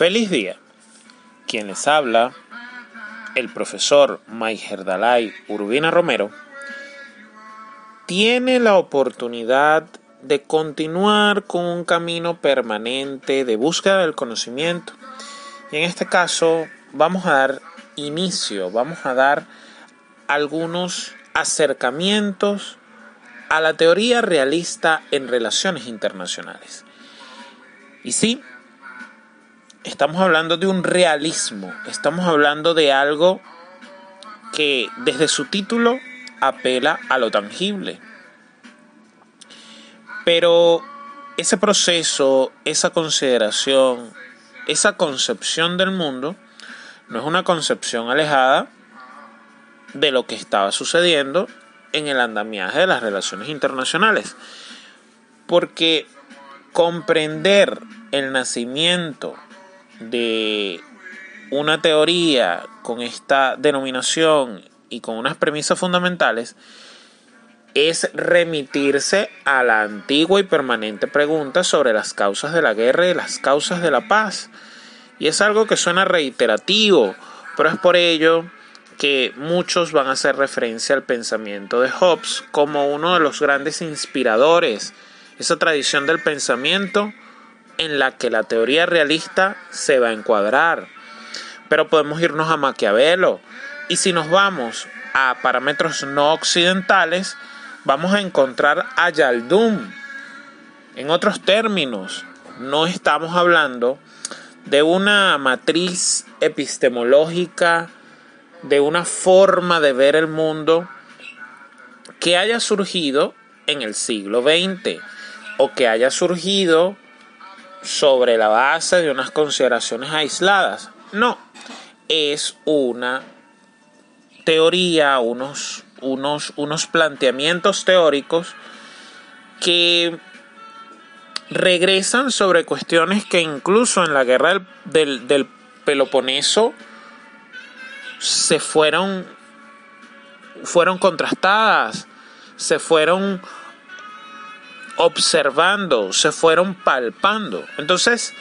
Feliz día. Quien les habla, el profesor Dalai Urbina Romero, tiene la oportunidad de continuar con un camino permanente de búsqueda del conocimiento. Y en este caso vamos a dar inicio, vamos a dar algunos acercamientos a la teoría realista en relaciones internacionales. Y sí, estamos hablando de un realismo, estamos hablando de algo que desde su título apela a lo tangible. Pero ese proceso, esa consideración, esa concepción del mundo, no es una concepción alejada de lo que estaba sucediendo en el andamiaje de las relaciones internacionales. Porque comprender el nacimiento de una teoría con esta denominación y con unas premisas fundamentales es remitirse a la antigua y permanente pregunta sobre las causas de la guerra y las causas de la paz. Y es algo que suena reiterativo, pero es por ello que muchos van a hacer referencia al pensamiento de Hobbes como uno de los grandes inspiradores, esa tradición del pensamiento en la que la teoría realista se va a encuadrar. Pero podemos irnos a Maquiavelo. Y si nos vamos a parámetros no occidentales, vamos a encontrar a Yaldum. En otros términos, no estamos hablando de una matriz epistemológica, de una forma de ver el mundo que haya surgido en el siglo XX o que haya surgido sobre la base de unas consideraciones aisladas. No, es una teoría, unos, unos, unos planteamientos teóricos que regresan sobre cuestiones que incluso en la guerra del, del Peloponeso se fueron, fueron contrastadas, se fueron observando, se fueron palpando. Entonces,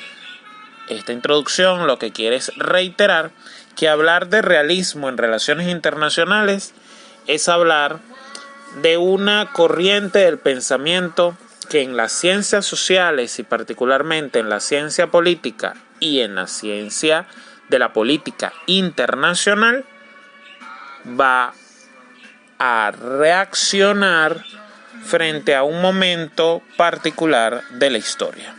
esta introducción lo que quiere es reiterar que hablar de realismo en relaciones internacionales es hablar de una corriente del pensamiento que en las ciencias sociales y particularmente en la ciencia política y en la ciencia de la política internacional va a reaccionar frente a un momento particular de la historia.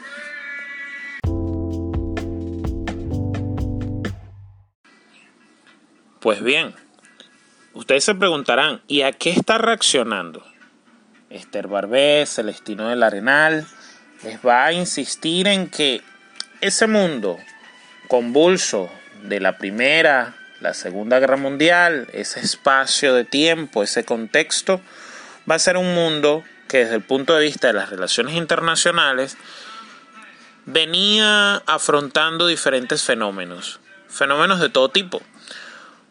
Pues bien, ustedes se preguntarán, ¿y a qué está reaccionando? Esther Barbé, Celestino del Arenal, les va a insistir en que ese mundo convulso de la Primera, la Segunda Guerra Mundial, ese espacio de tiempo, ese contexto, va a ser un mundo que desde el punto de vista de las relaciones internacionales venía afrontando diferentes fenómenos, fenómenos de todo tipo,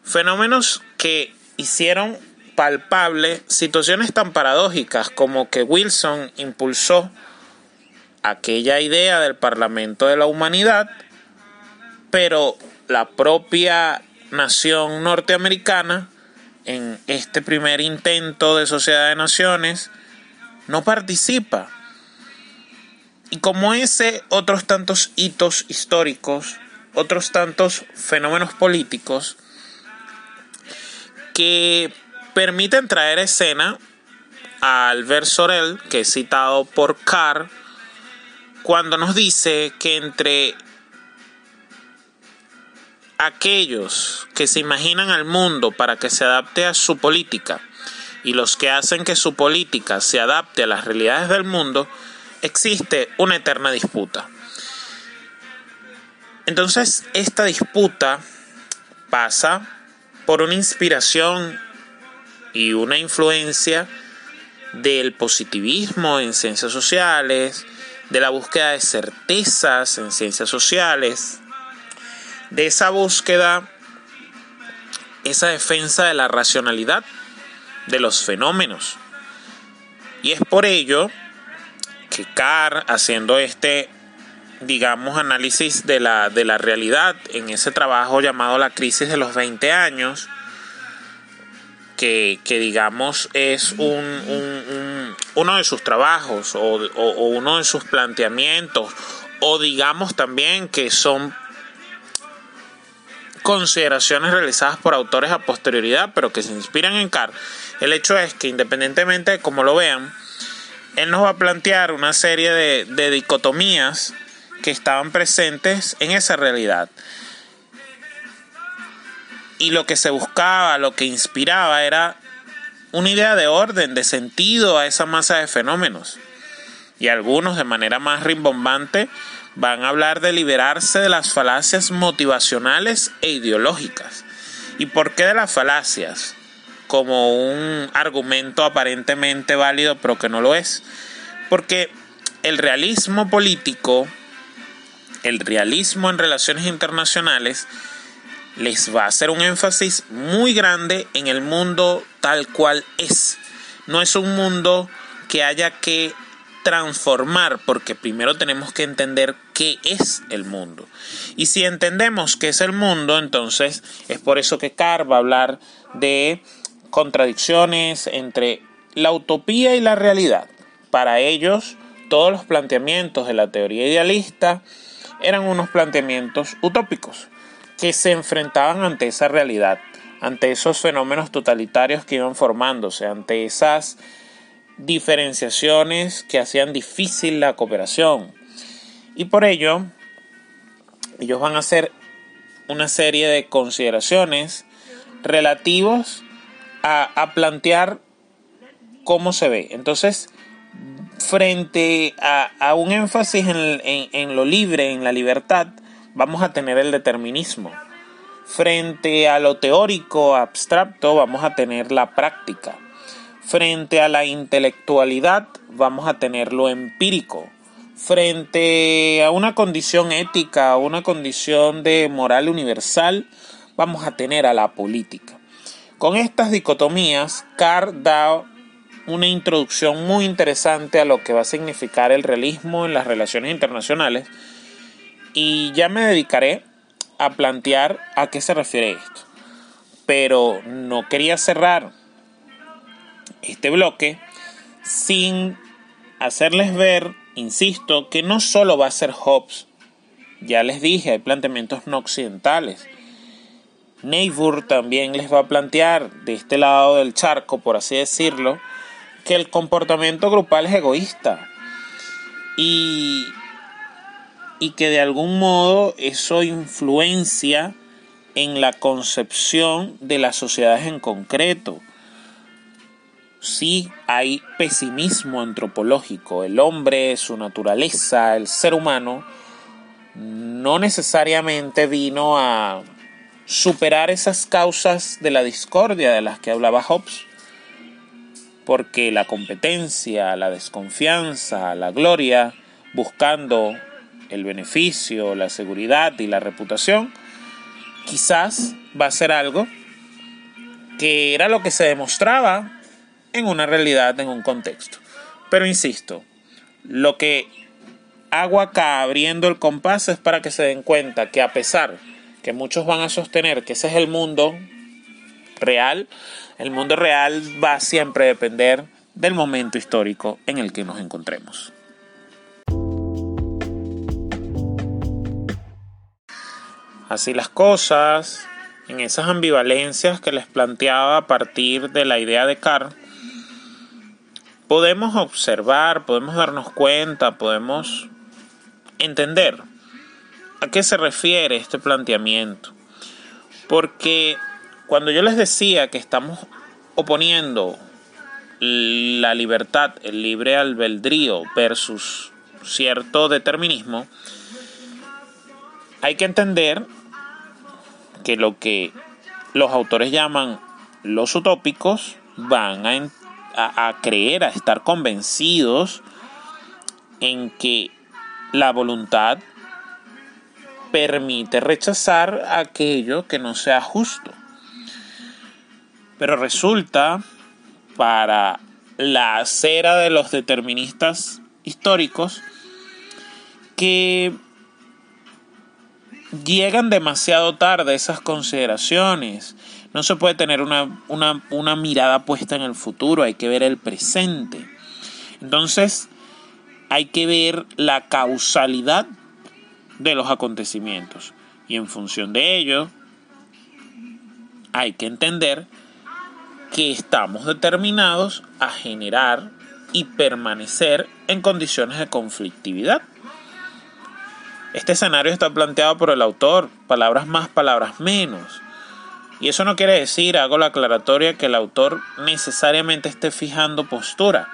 fenómenos que hicieron palpable situaciones tan paradójicas como que Wilson impulsó aquella idea del Parlamento de la Humanidad, pero la propia nación norteamericana en este primer intento de sociedad de naciones no participa. Y como ese, otros tantos hitos históricos, otros tantos fenómenos políticos que permiten traer escena a Albert Sorel, que es citado por Carr, cuando nos dice que entre aquellos que se imaginan al mundo para que se adapte a su política y los que hacen que su política se adapte a las realidades del mundo, existe una eterna disputa. Entonces, esta disputa pasa por una inspiración y una influencia del positivismo en ciencias sociales, de la búsqueda de certezas en ciencias sociales, de esa búsqueda, esa defensa de la racionalidad de los fenómenos. Y es por ello que Carr, haciendo este digamos, análisis de la, de la realidad en ese trabajo llamado La crisis de los 20 años, que, digamos es un, uno de sus trabajos o, o uno de sus planteamientos, o digamos también que son consideraciones realizadas por autores a posterioridad, pero que se inspiran en Carr. El hecho es que independientemente de cómo lo vean, él nos va a plantear una serie de, dicotomías que estaban presentes en esa realidad. Y lo que se buscaba, lo que inspiraba era una idea de orden, de sentido a esa masa de fenómenos. Y algunos de manera más rimbombante van a hablar de liberarse de las falacias motivacionales e ideológicas. ¿Y por qué de las falacias? Como un argumento aparentemente válido pero que no lo es. Porque el realismo político, el realismo en relaciones internacionales, les va a hacer un énfasis muy grande en el mundo tal cual es. No es un mundo que haya que transformar porque primero tenemos que entender qué es el mundo. Y si entendemos qué es el mundo, entonces es por eso que Carr va a hablar de contradicciones entre la utopía y la realidad. Para ellos, todos los planteamientos de la teoría idealista eran unos planteamientos utópicos que se enfrentaban ante esa realidad, ante esos fenómenos totalitarios que iban formándose, ante esas diferenciaciones que hacían difícil la cooperación. Y por ello, ellos van a hacer una serie de consideraciones relativos a, plantear cómo se ve. Entonces, frente a, un énfasis en, lo libre, en la libertad, vamos a tener el determinismo. Frente a lo teórico, abstracto, vamos a tener la práctica. Frente a la intelectualidad vamos a tener lo empírico. Frente a una condición ética, a una condición de moral universal, vamos a tener a la política. Con estas dicotomías, Carr da una introducción muy interesante a lo que va a significar el realismo en las relaciones internacionales y ya me dedicaré a plantear a qué se refiere esto. Pero no quería cerrar este bloque sin hacerles ver, insisto, que no solo va a ser Hobbes, ya les dije, hay planteamientos no occidentales. Neighbor también les va a plantear de este lado del charco, por así decirlo, que el comportamiento grupal es egoísta. Y, y que de algún modo eso influencia en la concepción de las sociedades en concreto sí hay pesimismo antropológico. El hombre, su naturaleza, el ser humano, no necesariamente vino a superar esas causas de la discordia de las que hablaba Hobbes, porque la competencia, la desconfianza, la gloria, buscando el beneficio, la seguridad y la reputación, quizás va a ser algo que era lo que se demostraba en una realidad, en un contexto. Pero insisto, lo que hago acá abriendo el compás es para que se den cuenta que a pesar que muchos van a sostener que ese es el mundo real, el mundo real va siempre a depender del momento histórico en el que nos encontremos. Así las cosas, en esas ambivalencias que les planteaba a partir de la idea de Carr, podemos observar, podemos darnos cuenta, podemos entender a qué se refiere este planteamiento. Porque cuando yo les decía que estamos oponiendo la libertad, el libre albedrío versus cierto determinismo, hay que entender que lo que los autores llaman los utópicos van a, a, creer, a estar convencidos en que la voluntad permite rechazar aquello que no sea justo. Pero resulta para la acera de los deterministas históricos que llegan demasiado tarde esas consideraciones. No se puede tener una, una, mirada puesta en el futuro, hay que ver el presente. Entonces, hay que ver la causalidad de los acontecimientos. Y en función de ello, hay que entender que estamos determinados a generar y permanecer en condiciones de conflictividad. Este escenario está planteado por el autor, palabras más, palabras menos. Y eso no quiere decir, hago la aclaratoria, que el autor necesariamente esté fijando postura,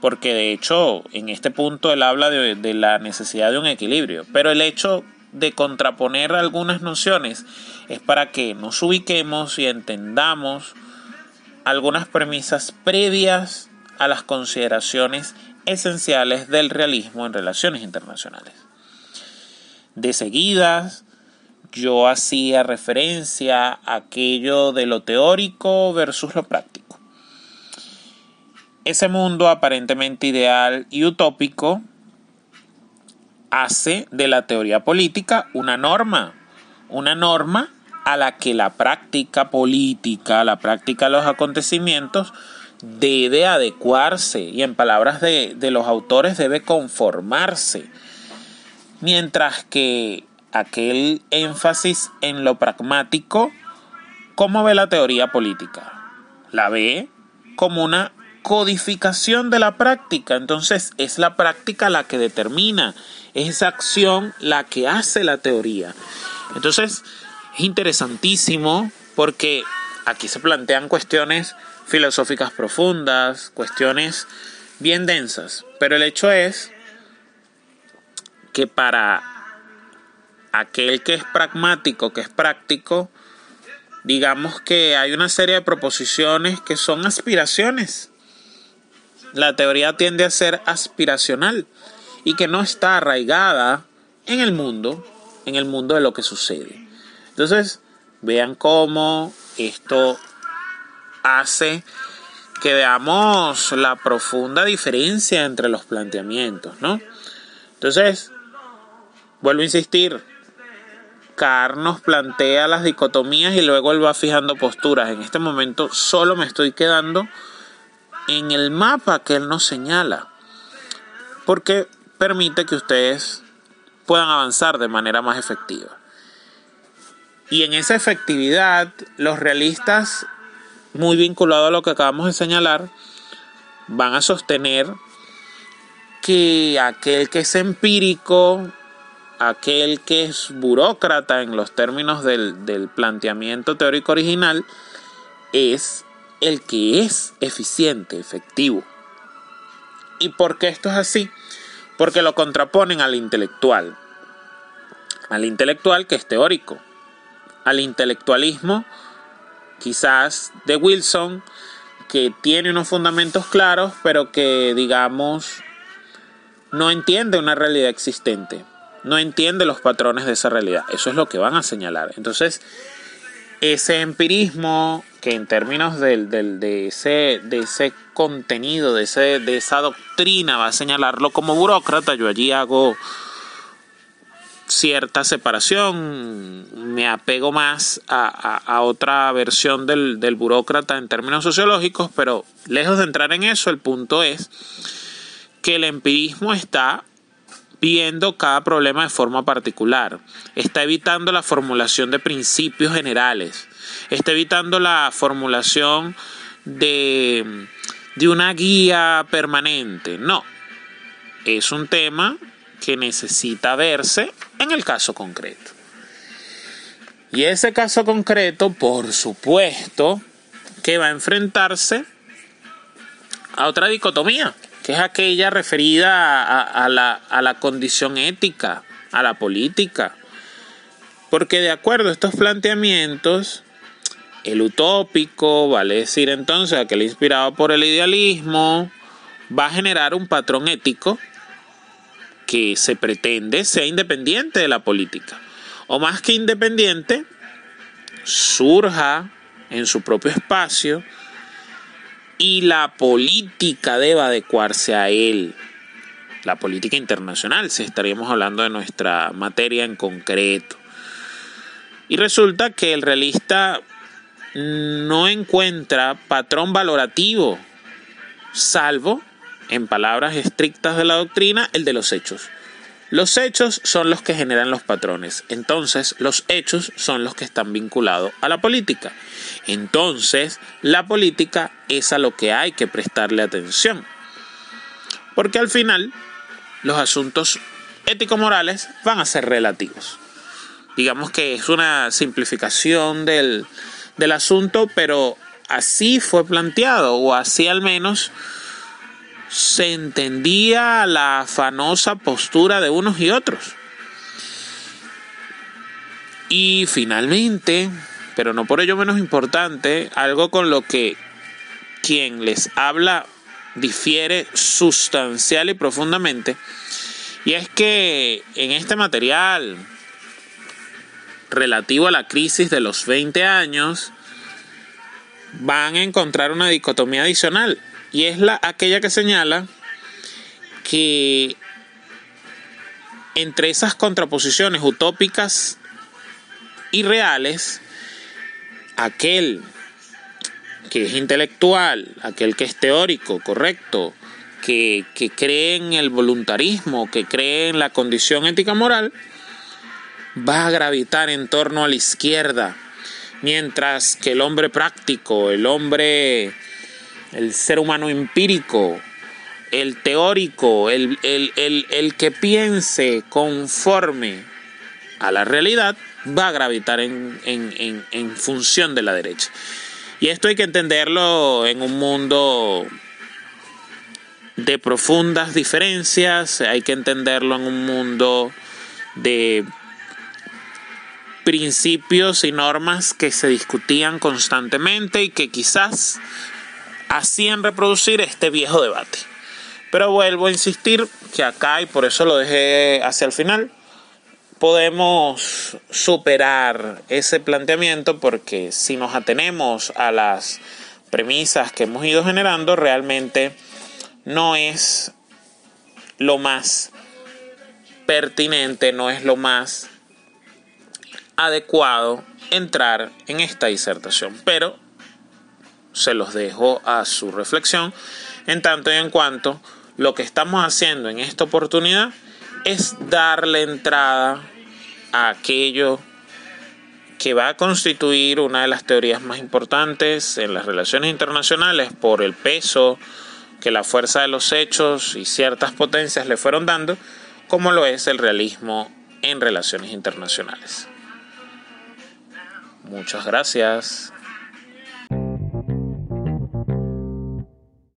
porque de hecho en este punto él habla de, la necesidad de un equilibrio, pero el hecho de contraponer algunas nociones es para que nos ubiquemos y entendamos algunas premisas previas a las consideraciones esenciales del realismo en relaciones internacionales. De seguidas, yo hacía referencia a aquello de lo teórico versus lo práctico. Ese mundo aparentemente ideal y utópico hace de la teoría política una norma, una norma a la que la práctica política, la práctica de los acontecimientos, debe adecuarse y en palabras de, los autores debe conformarse. Mientras que aquel énfasis en lo pragmático, ¿cómo ve la teoría política? La ve como una codificación de la práctica. Entonces es la práctica la que determina, es esa acción la que hace la teoría. Entonces es interesantísimo porque aquí se plantean cuestiones filosóficas profundas, cuestiones bien densas, pero el hecho es que para aquel que es pragmático, que es práctico, digamos que hay una serie de proposiciones que son aspiraciones. La teoría tiende a ser aspiracional y que no está arraigada en el mundo, en el mundo de lo que sucede. Entonces, vean cómo esto hace que veamos la profunda diferencia entre los planteamientos, ¿no? Entonces, vuelvo a insistir, Carr nos plantea las dicotomías y luego él va fijando posturas. En este momento solo me estoy quedando en el mapa que él nos señala, porque permite que ustedes puedan avanzar de manera más efectiva. Y en esa efectividad, los realistas, muy vinculados a lo que acabamos de señalar, van a sostener que aquel que es empírico, aquel que es burócrata en los términos del, del planteamiento teórico original, es el que es eficiente, efectivo. ¿Y por qué esto es así? Porque lo contraponen al intelectual. Al intelectual que es teórico al intelectualismo, quizás de Wilson, que tiene unos fundamentos claros, pero que, digamos, no entiende una realidad existente, no entiende los patrones de esa realidad. Eso es lo que van a señalar. Entonces, ese empirismo que en términos del, de, ese, de ese contenido, de, ese, de esa doctrina, va a señalarlo como burócrata, yo allí hago cierta separación, me apego más a, otra versión del, del, burócrata en términos sociológicos, pero lejos de entrar en eso, el punto es que el empirismo está viendo cada problema de forma particular, está evitando la formulación de principios generales, está evitando la formulación de, de una guía permanente, no, es un tema que necesita verse en el caso concreto. Y ese caso concreto, por supuesto, que va a enfrentarse a otra dicotomía, que es aquella referida a, la, a la condición ética, a la política. Porque de acuerdo a estos planteamientos, el utópico, vale decir entonces aquel inspirado por el idealismo, va a generar un patrón ético que se pretende sea independiente de la política. O más que independiente, surja en su propio espacio y la política deba adecuarse a él. la política internacional, si estaríamos hablando de nuestra materia en concreto. Y resulta que el realista no encuentra patrón valorativo, salvo, en palabras estrictas de la doctrina, el de los hechos. Los hechos son los que generan los patrones, entonces los hechos son los que están vinculados a la política. Entonces la política es a lo que hay que prestarle atención. Porque al final los asuntos ético-morales van a ser relativos. Digamos que es una simplificación del, del asunto, pero así fue planteado, o así al menos se entendía la afanosa postura de unos y otros. Y finalmente, pero no por ello menos importante, algo con lo que quien les habla difiere sustancial y profundamente, y es que en este material relativo a la crisis de los 20 años, van a encontrar una dicotomía adicional y es la aquella que señala que entre esas contraposiciones utópicas y reales, aquel que es intelectual, aquel que es teórico, correcto, que, que cree en el voluntarismo, que cree en la condición ética moral, va a gravitar en torno a la izquierda, mientras que el hombre práctico, el hombre el ser humano empírico, el teórico, el, que piense conforme a la realidad, va a gravitar en, en, función de la derecha. Y esto hay que entenderlo en un mundo de profundas diferencias, hay que entenderlo en un mundo de principios y normas que se discutían constantemente y que quizás hacían reproducir este viejo debate. Pero vuelvo a insistir que acá, y por eso lo dejé hacia el final, podemos superar ese planteamiento porque si nos atenemos a las premisas que hemos ido generando, realmente no es lo más pertinente, no es lo más adecuado entrar en esta disertación. Pero se los dejo a su reflexión, en tanto y en cuanto lo que estamos haciendo en esta oportunidad es darle entrada a aquello que va a constituir una de las teorías más importantes en las relaciones internacionales por el peso que la fuerza de los hechos y ciertas potencias le fueron dando, como lo es el realismo en relaciones internacionales. Muchas gracias.